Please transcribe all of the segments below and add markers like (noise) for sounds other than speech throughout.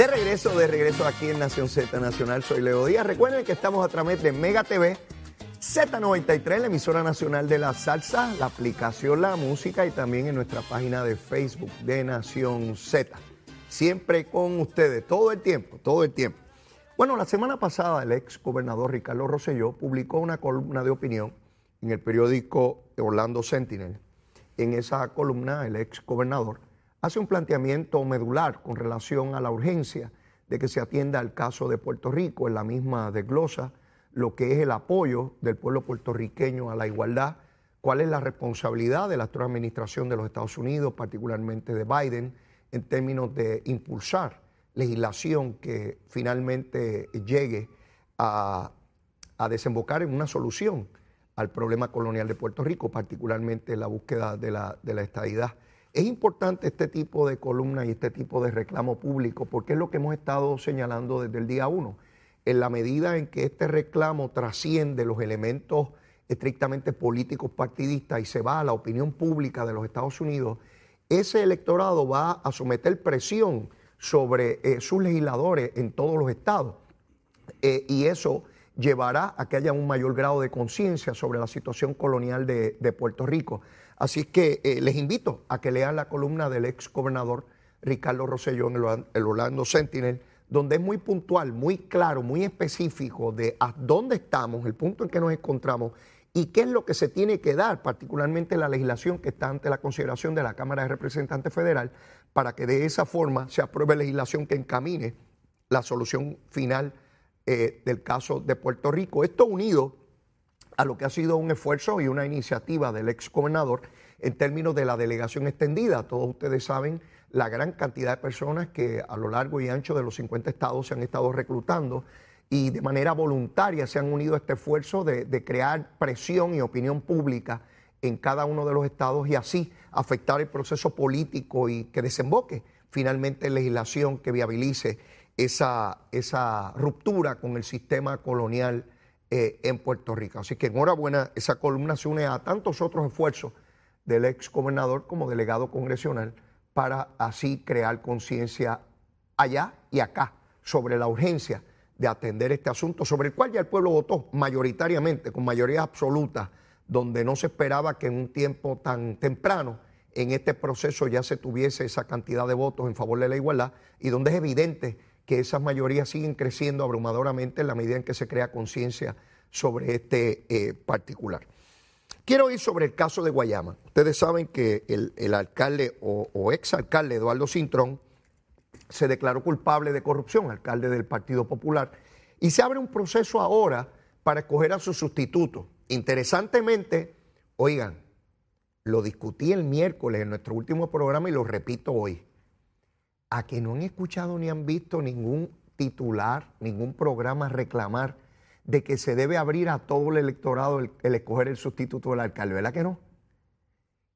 De regreso, de regreso aquí en Nación Z Nacional, soy Leo Díaz. Recuerden que estamos a través de Mega TV, Z93, la emisora nacional de la salsa, la aplicación La Música y también en nuestra página de Facebook de Nación Z. Siempre con ustedes, todo el tiempo, todo el tiempo. Bueno, la semana pasada el ex gobernador Ricardo Rosselló publicó una columna de opinión en el periódico Orlando Sentinel. En esa columna, el ex gobernador hace un planteamiento medular con relación a la urgencia de que se atienda al caso de Puerto Rico. En la misma desglosa lo que es el apoyo del pueblo puertorriqueño a la igualdad, cuál es la responsabilidad de la actual administración de los Estados Unidos, particularmente de Biden, en términos de impulsar legislación que finalmente llegue a, desembocar en una solución al problema colonial de Puerto Rico, particularmente la búsqueda de la, de la estadidad. Es importante este tipo de columna y este tipo de reclamo público porque es lo que hemos estado señalando desde el día uno. En la medida en que este reclamo trasciende los elementos estrictamente políticos partidistas y se va a la opinión pública de los Estados Unidos, ese electorado va a someter presión sobre eh, sus legisladores en todos los estados. Eh, y eso llevará a que haya un mayor grado de conciencia sobre la situación colonial de, de Puerto Rico. Así que eh, les invito a que lean la columna del ex gobernador Ricardo Rosselló en el, Orlando Sentinel, donde es muy puntual, muy claro, muy específico de a dónde estamos, el punto en que nos encontramos y qué es lo que se tiene que dar, particularmente la legislación que está ante la consideración de la Cámara de Representantes Federal, para que de esa forma se apruebe legislación que encamine la solución final eh, del caso de Puerto Rico. Esto unido a lo que ha sido un esfuerzo y una iniciativa del ex gobernador en términos de la delegación extendida. Todos ustedes saben la gran cantidad de personas que a lo largo y ancho de los 50 estados se han estado reclutando y de manera voluntaria se han unido a este esfuerzo de, crear presión y opinión pública en cada uno de los estados y así afectar el proceso político y que desemboque finalmente en legislación que viabilice esa, esa ruptura con el sistema colonial eh, en Puerto Rico. Así que enhorabuena, esa columna se une a tantos otros esfuerzos del ex gobernador como delegado congresional para así crear conciencia allá y acá sobre la urgencia de atender este asunto, sobre el cual ya el pueblo votó mayoritariamente, con mayoría absoluta, donde no se esperaba que en un tiempo tan temprano en este proceso ya se tuviese esa cantidad de votos en favor de la igualdad y donde es evidente que esas mayorías siguen creciendo abrumadoramente en la medida en que se crea conciencia sobre este eh, particular. Quiero ir sobre el caso de Guayama. Ustedes saben que el, alcalde o, o exalcalde Eduardo Cintrón se declaró culpable de corrupción, alcalde del Partido Popular, y se abre un proceso ahora para escoger a su sustituto. Interesantemente, oigan, lo discutí el miércoles en nuestro último programa y lo repito hoy a que no han escuchado ni han visto ningún titular, ningún programa reclamar de que se debe abrir a todo el electorado el, escoger el sustituto del alcalde, ¿verdad que no?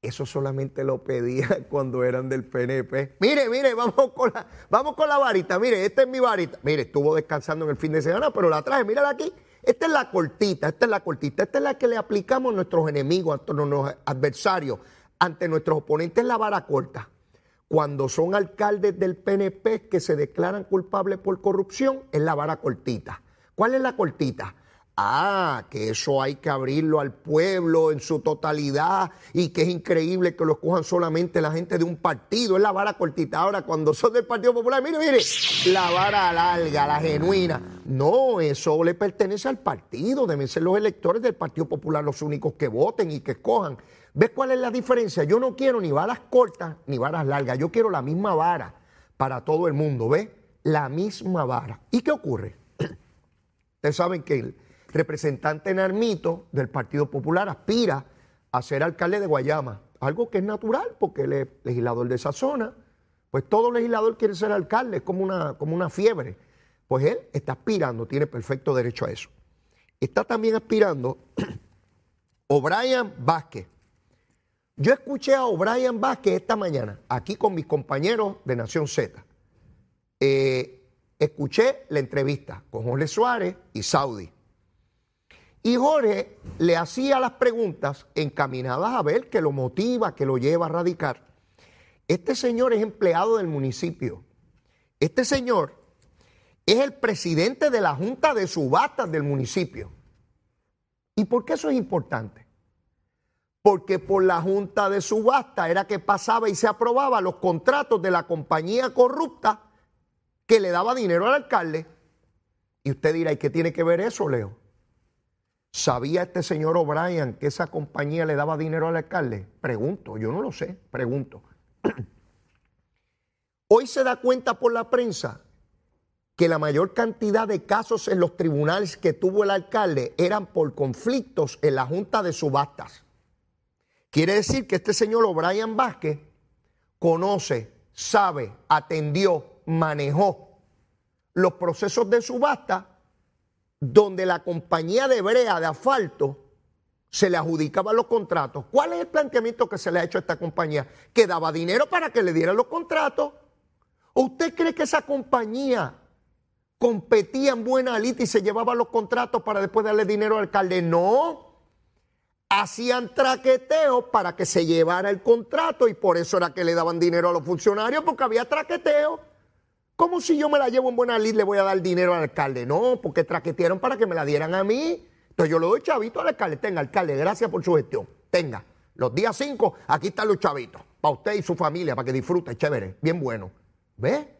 Eso solamente lo pedía (laughs) cuando eran del PNP. Mire, mire, vamos con la, vamos con la varita. Mire, esta es mi varita. Mire, estuvo descansando en el fin de semana, pero la traje, mírala aquí. Esta es la cortita, esta es la cortita, esta es la que le aplicamos a nuestros enemigos, a nuestros adversarios, ante nuestros oponentes, la vara corta cuando son alcaldes del PNP que se declaran culpables por corrupción, es la vara cortita. ¿Cuál es la cortita? Ah, que eso hay que abrirlo al pueblo en su totalidad y que es increíble que lo cojan solamente la gente de un partido. Es la vara cortita. Ahora, cuando son del Partido Popular, mire, mire, la vara larga, la genuina. No, eso le pertenece al partido. Deben ser los electores del Partido Popular los únicos que voten y que escojan. ¿Ves cuál es la diferencia? Yo no quiero ni varas cortas ni varas largas. Yo quiero la misma vara para todo el mundo. ¿Ves? La misma vara. ¿Y qué ocurre? (clears throat) Ustedes saben que el representante Narmito del Partido Popular aspira a ser alcalde de Guayama. Algo que es natural porque él es legislador de esa zona. Pues todo legislador quiere ser alcalde, es como una, como una fiebre. Pues él está aspirando, tiene perfecto derecho a eso. Está también aspirando (clears throat) O'Brien Vázquez yo escuché a O'Brien Vázquez esta mañana, aquí con mis compañeros de Nación Z. Eh, escuché la entrevista con Jorge Suárez y Saudi. Y Jorge le hacía las preguntas encaminadas a ver qué lo motiva, qué lo lleva a radicar. Este señor es empleado del municipio Este señor es el presidente de la Junta de Subastas del municipio. ¿Y por qué eso es importante? Porque por la Junta de Subastas era que pasaba y se aprobaba los contratos de la compañía corrupta que le daba dinero al alcalde. Y usted dirá, ¿y qué tiene que ver eso, Leo? ¿Sabía este señor O'Brien que esa compañía le daba dinero al alcalde? Pregunto, yo no lo sé, pregunto. (clears throat) Hoy se da cuenta por la prensa que la mayor cantidad de casos en los tribunales que tuvo el alcalde eran por conflictos en la Junta de Subastas. Quiere decir que este señor O'Brien Vázquez conoce, sabe, atendió, manejó los procesos de subasta donde la compañía de brea de asfalto se le adjudicaban los contratos. ¿Cuál es el planteamiento que se le ha hecho a esta compañía? Que daba dinero para que le dieran los contratos. usted cree que esa compañía competía en buena lista y se llevaba los contratos para después darle dinero al alcalde? No. Hacían traqueteo para que se llevara el contrato y por eso era que le daban dinero a los funcionarios porque había traqueteo. ¿Cómo si yo me la llevo en buena lid le voy a dar dinero al alcalde? No, porque traquetearon para que me la dieran a mí. Entonces yo le doy chavito al alcalde. Tenga, alcalde, gracias por su gestión. Tenga. Los días 5, aquí están los chavitos. Para usted y su familia, para que disfrute. Chévere, bien bueno. ¿Ve?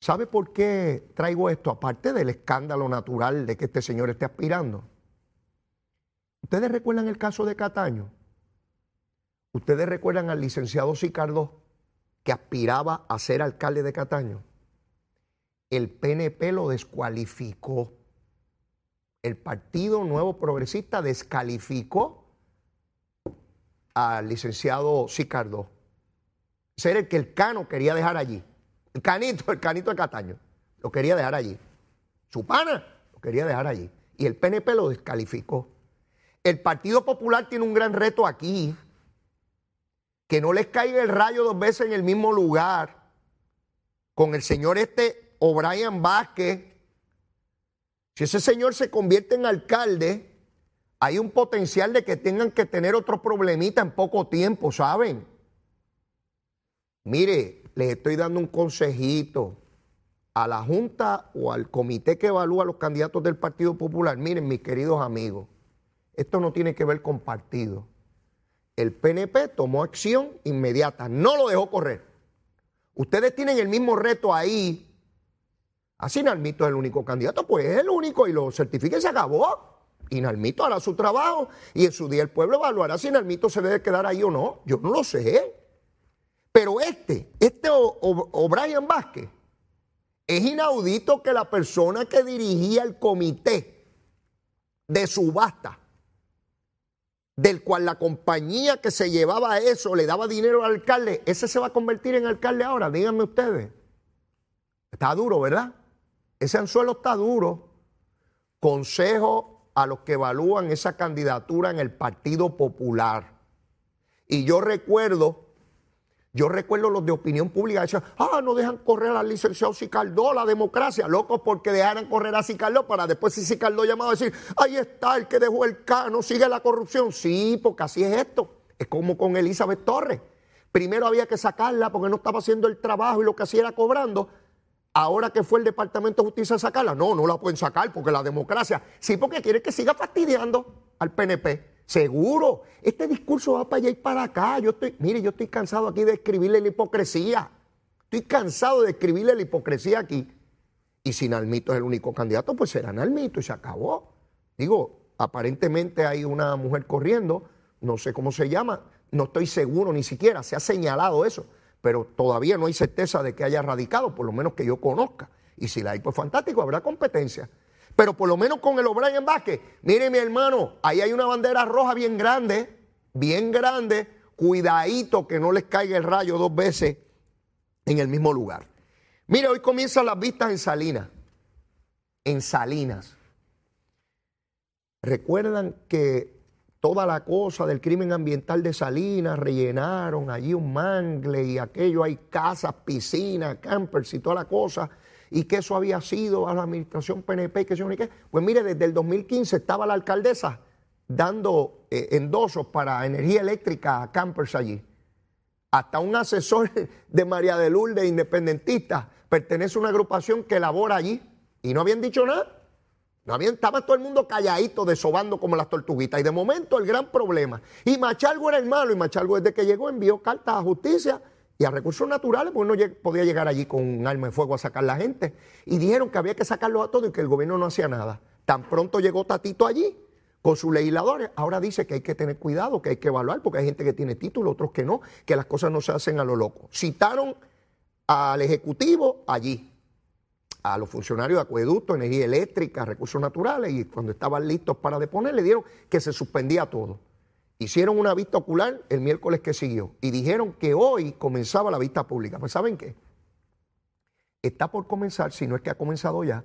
¿Sabe por qué traigo esto? Aparte del escándalo natural de que este señor esté aspirando. ¿Ustedes recuerdan el caso de Cataño? ¿Ustedes recuerdan al licenciado Sicardo que aspiraba a ser alcalde de Cataño, el PNP lo descualificó. El Partido Nuevo Progresista descalificó al licenciado Sicardo. Ser el que el Cano quería dejar allí. El canito, el canito de Cataño. Lo quería dejar allí. Su pana lo quería dejar allí. Y el PNP lo descalificó. El Partido Popular tiene un gran reto aquí que no les caiga el rayo dos veces en el mismo lugar con el señor este O'Brien Vázquez. Si ese señor se convierte en alcalde, hay un potencial de que tengan que tener otro problemita en poco tiempo, ¿saben? Mire, les estoy dando un consejito a la Junta o al comité que evalúa a los candidatos del Partido Popular. Miren, mis queridos amigos, esto no tiene que ver con partido el PNP tomó acción inmediata, no lo dejó correr. Ustedes tienen el mismo reto ahí. Así Nalmito es el único candidato, pues es el único y lo certifica se acabó. Y Nalmito hará su trabajo y en su día el pueblo evaluará si Nalmito se debe quedar ahí o no. Yo no lo sé. Pero este, este O'Brien Vázquez, es inaudito que la persona que dirigía el comité de subasta del cual la compañía que se llevaba eso le daba dinero al alcalde, ese se va a convertir en alcalde ahora, díganme ustedes. Está duro, ¿verdad? Ese anzuelo está duro. Consejo a los que evalúan esa candidatura en el Partido Popular. Y yo recuerdo yo recuerdo los de opinión pública decían, ah, no dejan correr al licenciado Sicardó, la democracia, locos porque dejaran correr a Sicardó para después si Sicardó llamado a decir, ahí está el que dejó el cano, sigue la corrupción. Sí, porque así es esto. Es como con Elizabeth Torres. Primero había que sacarla porque no estaba haciendo el trabajo y lo que hacía era cobrando. Ahora que fue el Departamento de Justicia a sacarla, no, no la pueden sacar porque la democracia, sí, porque quiere que siga fastidiando al PNP. Seguro, este discurso va para allá y para acá. Yo estoy, mire, yo estoy cansado aquí de escribirle la hipocresía. Estoy cansado de escribirle la hipocresía aquí. Y si Nalmito es el único candidato, pues será Nalmito y se acabó. Digo, aparentemente hay una mujer corriendo, no sé cómo se llama, no estoy seguro ni siquiera, se ha señalado eso, pero todavía no hay certeza de que haya radicado, por lo menos que yo conozca. Y si la hay, pues fantástico, habrá competencia. Pero por lo menos con el O'Brien Vázquez, mire mi hermano, ahí hay una bandera roja bien grande, bien grande, cuidadito que no les caiga el rayo dos veces en el mismo lugar. Mire, hoy comienzan las vistas en Salinas, en Salinas. Recuerdan que toda la cosa del crimen ambiental de Salinas, rellenaron allí un mangle y aquello, hay casas, piscinas, campers y toda la cosa y que eso había sido a la administración PNP, que se qué. Pues mire, desde el 2015 estaba la alcaldesa dando eh, endosos para energía eléctrica a campers allí. hasta un asesor (laughs) de María de Lourdes, independentista, pertenece a una agrupación que labora allí y no habían dicho nada. No habían, estaba todo el mundo calladito, desobando como las tortuguitas. Y de momento el gran problema. Y Machalgo era el malo, y Machalgo desde que llegó envió cartas a justicia y a recursos naturales, porque no podía llegar allí con un arma de fuego a sacar la gente. Y dijeron que había que sacarlo a todos y que el gobierno no hacía nada. Tan pronto llegó Tatito allí con sus legisladores, ahora dice que hay que tener cuidado, que hay que evaluar, porque hay gente que tiene título, otros que no, que las cosas no se hacen a lo loco. Citaron al Ejecutivo allí, a los funcionarios de acueducto, energía eléctrica, recursos naturales, y cuando estaban listos para deponer, le dieron que se suspendía todo. Hicieron una vista ocular el miércoles que siguió y dijeron que hoy comenzaba la vista pública. Pues ¿saben qué? Está por comenzar, si no es que ha comenzado ya,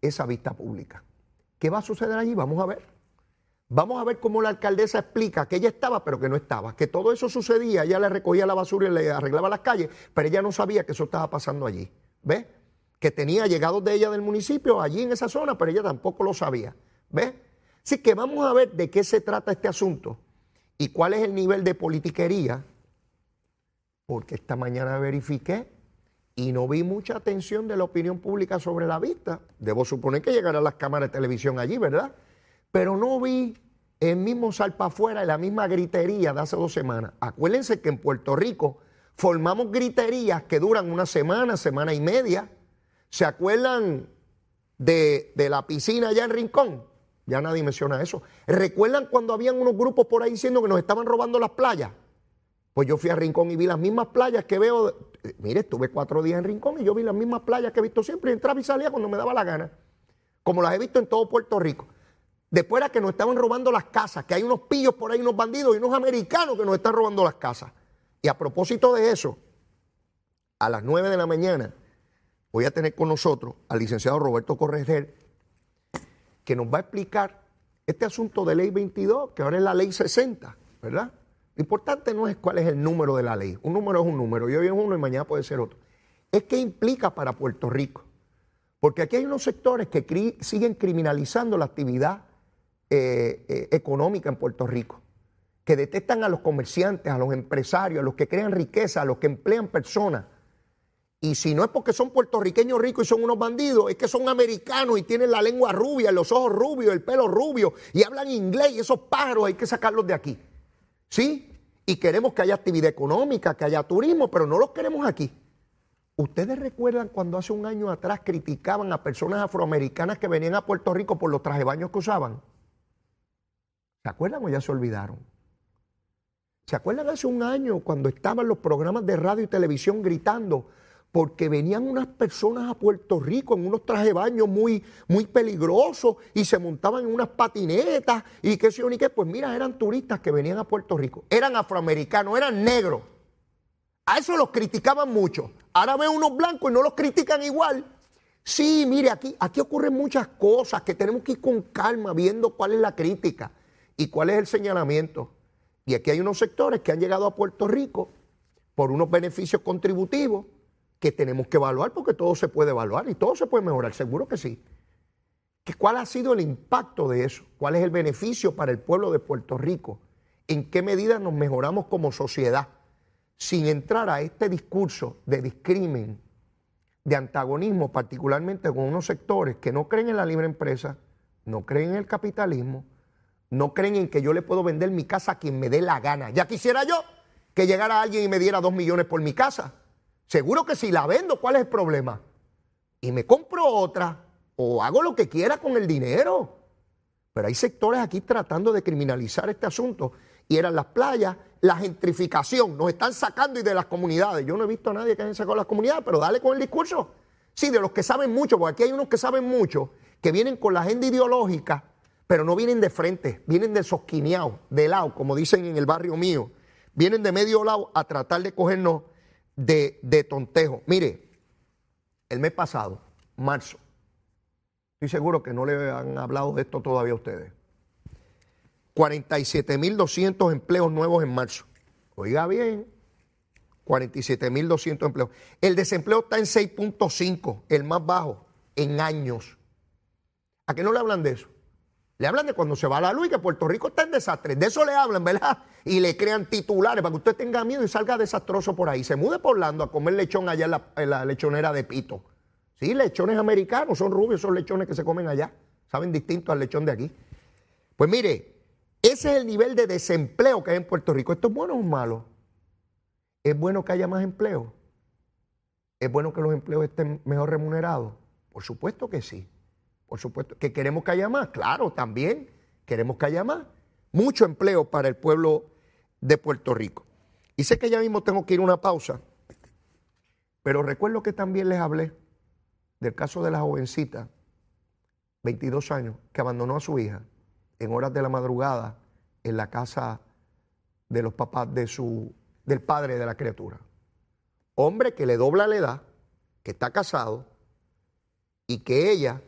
esa vista pública. ¿Qué va a suceder allí? Vamos a ver. Vamos a ver cómo la alcaldesa explica que ella estaba, pero que no estaba, que todo eso sucedía, ella le recogía la basura y le arreglaba las calles, pero ella no sabía que eso estaba pasando allí. ¿Ves? Que tenía llegados de ella del municipio allí en esa zona, pero ella tampoco lo sabía. ¿Ves? Así que vamos a ver de qué se trata este asunto y cuál es el nivel de politiquería, porque esta mañana verifiqué y no vi mucha atención de la opinión pública sobre la vista. Debo suponer que llegarán las cámaras de televisión allí, ¿verdad? Pero no vi el mismo salpa afuera y la misma gritería de hace dos semanas. Acuérdense que en Puerto Rico formamos griterías que duran una semana, semana y media. ¿Se acuerdan de, de la piscina allá en Rincón? Ya nadie menciona eso. ¿Recuerdan cuando habían unos grupos por ahí diciendo que nos estaban robando las playas? Pues yo fui a Rincón y vi las mismas playas que veo. Eh, mire, estuve cuatro días en Rincón y yo vi las mismas playas que he visto siempre entraba y salía cuando me daba la gana. Como las he visto en todo Puerto Rico. Después era que nos estaban robando las casas, que hay unos pillos por ahí, unos bandidos y unos americanos que nos están robando las casas. Y a propósito de eso, a las nueve de la mañana voy a tener con nosotros al licenciado Roberto Correger, que nos va a explicar este asunto de ley 22, que ahora es la ley 60, ¿verdad? Lo importante no es cuál es el número de la ley. Un número es un número, y hoy es uno y mañana puede ser otro. Es qué implica para Puerto Rico. Porque aquí hay unos sectores que siguen criminalizando la actividad eh, eh, económica en Puerto Rico, que detestan a los comerciantes, a los empresarios, a los que crean riqueza, a los que emplean personas. Y si no es porque son puertorriqueños ricos y son unos bandidos, es que son americanos y tienen la lengua rubia, los ojos rubios, el pelo rubio y hablan inglés y esos pájaros hay que sacarlos de aquí. ¿Sí? Y queremos que haya actividad económica, que haya turismo, pero no los queremos aquí. ¿Ustedes recuerdan cuando hace un año atrás criticaban a personas afroamericanas que venían a Puerto Rico por los trajebaños que usaban? ¿Se acuerdan o ya se olvidaron? ¿Se acuerdan hace un año cuando estaban los programas de radio y televisión gritando porque venían unas personas a Puerto Rico en unos trajes de baño muy, muy peligrosos y se montaban en unas patinetas y qué sé yo ni qué? Pues mira, eran turistas que venían a Puerto Rico, eran afroamericanos, eran negros. A eso los criticaban mucho. Ahora ven unos blancos y no los critican igual. Sí, mire, aquí, aquí ocurren muchas cosas que tenemos que ir con calma viendo cuál es la crítica. ¿Y cuál es el señalamiento? Y aquí hay unos sectores que han llegado a Puerto Rico por unos beneficios contributivos que tenemos que evaluar porque todo se puede evaluar y todo se puede mejorar, seguro que sí. ¿Cuál ha sido el impacto de eso? ¿Cuál es el beneficio para el pueblo de Puerto Rico? ¿En qué medida nos mejoramos como sociedad? Sin entrar a este discurso de discrimen, de antagonismo, particularmente con unos sectores que no creen en la libre empresa, no creen en el capitalismo, no creen en que yo le puedo vender mi casa a quien me dé la gana. Ya quisiera yo que llegara alguien y me diera dos millones por mi casa. Seguro que si la vendo, ¿cuál es el problema? Y me compro otra o hago lo que quiera con el dinero. Pero hay sectores aquí tratando de criminalizar este asunto. Y eran las playas, la gentrificación. Nos están sacando y de las comunidades. Yo no he visto a nadie que haya sacado las comunidades, pero dale con el discurso. Sí, de los que saben mucho, porque aquí hay unos que saben mucho, que vienen con la agenda ideológica pero no vienen de frente, vienen de sosquineado, de lado, como dicen en el barrio mío. Vienen de medio lado a tratar de cogernos de, de tontejo. Mire, el mes pasado, marzo, estoy seguro que no le han hablado de esto todavía a ustedes. 47.200 empleos nuevos en marzo. Oiga bien, 47.200 empleos. El desempleo está en 6.5, el más bajo en años. ¿A qué no le hablan de eso? Le hablan de cuando se va la luz y que Puerto Rico está en desastre. De eso le hablan, ¿verdad? Y le crean titulares para que usted tenga miedo y salga desastroso por ahí. Se mude por Orlando a comer lechón allá en la, lechonera de Pito. Sí, lechones americanos, son rubios, son lechones que se comen allá. Saben distinto al lechón de aquí. Pues mire, ese es el nivel de desempleo que hay en Puerto Rico. ¿Esto es bueno o malo? ¿Es bueno que haya más empleo? ¿Es bueno que los empleos estén mejor remunerados? Por supuesto que sí. Por supuesto. ¿Que queremos que haya más? Claro, también queremos que haya más. Mucho empleo para el pueblo de Puerto Rico. Y sé que ya mismo tengo que ir a una pausa, pero recuerdo que también les hablé del caso de la jovencita, 22 años, que abandonó a su hija en horas de la madrugada en la casa de los papás de su, del padre de la criatura. Hombre que le dobla la edad, que está casado y que ella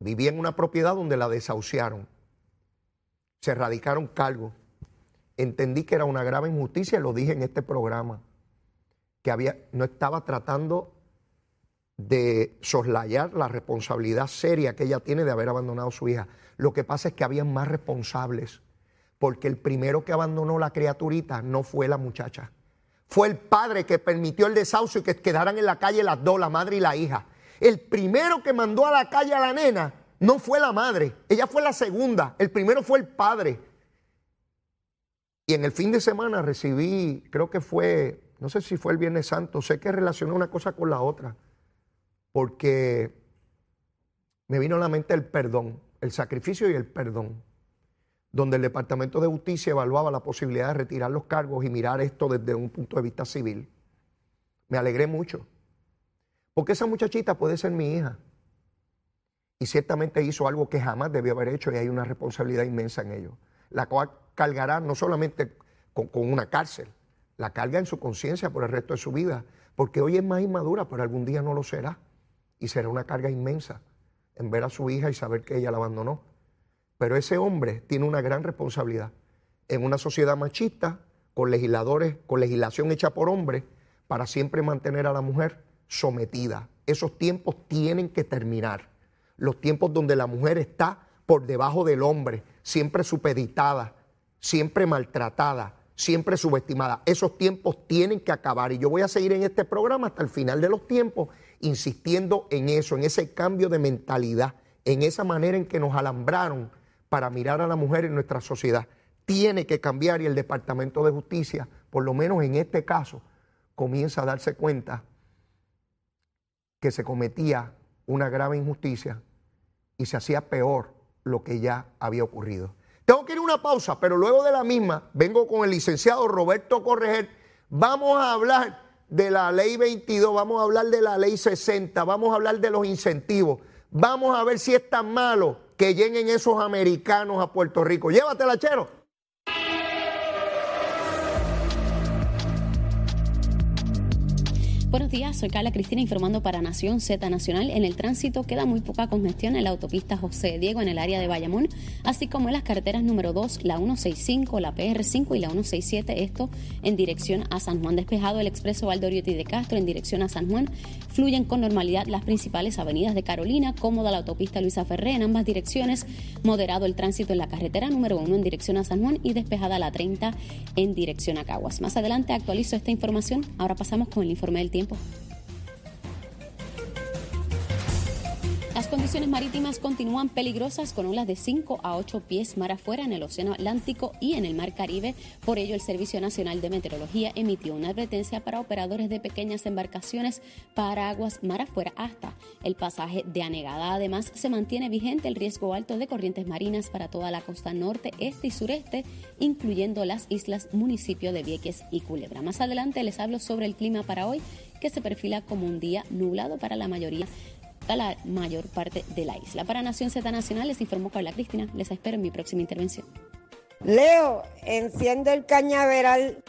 Vivía en una propiedad donde la desahuciaron. Se erradicaron cargos. Entendí que era una grave injusticia, lo dije en este programa, que había, no estaba tratando de soslayar la responsabilidad seria que ella tiene de haber abandonado a su hija. Lo que pasa es que había más responsables, porque el primero que abandonó la criaturita no fue la muchacha. Fue el padre que permitió el desahucio y que quedaran en la calle las dos, la madre y la hija. El primero que mandó a la calle a la nena no fue la madre, ella fue la segunda, el primero fue el padre. Y en el fin de semana recibí, creo que fue, no sé si fue el Viernes Santo, sé que relacioné una cosa con la otra, porque me vino a la mente el perdón, el sacrificio y el perdón, donde el Departamento de Justicia evaluaba la posibilidad de retirar los cargos y mirar esto desde un punto de vista civil. Me alegré mucho. Porque esa muchachita puede ser mi hija. Y ciertamente hizo algo que jamás debió haber hecho y hay una responsabilidad inmensa en ello. La cual cargará no solamente con, una cárcel, la carga en su conciencia por el resto de su vida. Porque hoy es más inmadura, pero algún día no lo será. Y será una carga inmensa en ver a su hija y saber que ella la abandonó. Pero ese hombre tiene una gran responsabilidad en una sociedad machista, con legisladores, con legislación hecha por hombres, para siempre mantener a la mujer sometida. Esos tiempos tienen que terminar. Los tiempos donde la mujer está por debajo del hombre, siempre supeditada, siempre maltratada, siempre subestimada. Esos tiempos tienen que acabar. Y yo voy a seguir en este programa hasta el final de los tiempos, insistiendo en eso, en ese cambio de mentalidad, en esa manera en que nos alambraron para mirar a la mujer en nuestra sociedad. Tiene que cambiar y el Departamento de Justicia, por lo menos en este caso, comienza a darse cuenta que se cometía una grave injusticia y se hacía peor lo que ya había ocurrido. Tengo que ir a una pausa, pero luego de la misma vengo con el licenciado Roberto Correger. Vamos a hablar de la ley 22, vamos a hablar de la ley 60, vamos a hablar de los incentivos. Vamos a ver si es tan malo que lleguen esos americanos a Puerto Rico. Llévatela, chero. Buenos días, soy Carla Cristina informando para Nación Z Nacional. En el tránsito queda muy poca congestión en la autopista José Diego en el área de Bayamón, así como en las carreteras número 2, la 165, la PR5 y la 167, esto en dirección a San Juan. Despejado el expreso Valdoriotti de Castro en dirección a San Juan. Fluyen con normalidad las principales avenidas de Carolina, cómoda la autopista Luisa Ferré en ambas direcciones, moderado el tránsito en la carretera número 1 en dirección a San Juan y despejada la 30 en dirección a Caguas. Más adelante actualizo esta información. Ahora pasamos con el informe del tiempo tiempo. Las condiciones marítimas continúan peligrosas con olas de 5 a 8 pies mar afuera en el Océano Atlántico y en el Mar Caribe. Por ello, el Servicio Nacional de Meteorología emitió una advertencia para operadores de pequeñas embarcaciones para aguas mar afuera hasta el pasaje de anegada. Además, se mantiene vigente el riesgo alto de corrientes marinas para toda la costa norte, este y sureste, incluyendo las islas municipio de Vieques y Culebra. Más adelante les hablo sobre el clima para hoy que se perfila como un día nublado para la mayoría la mayor parte de la isla. Para Nación Z Nacional les informó Carla Cristina. Les espero en mi próxima intervención. Leo, enciende el cañaveral.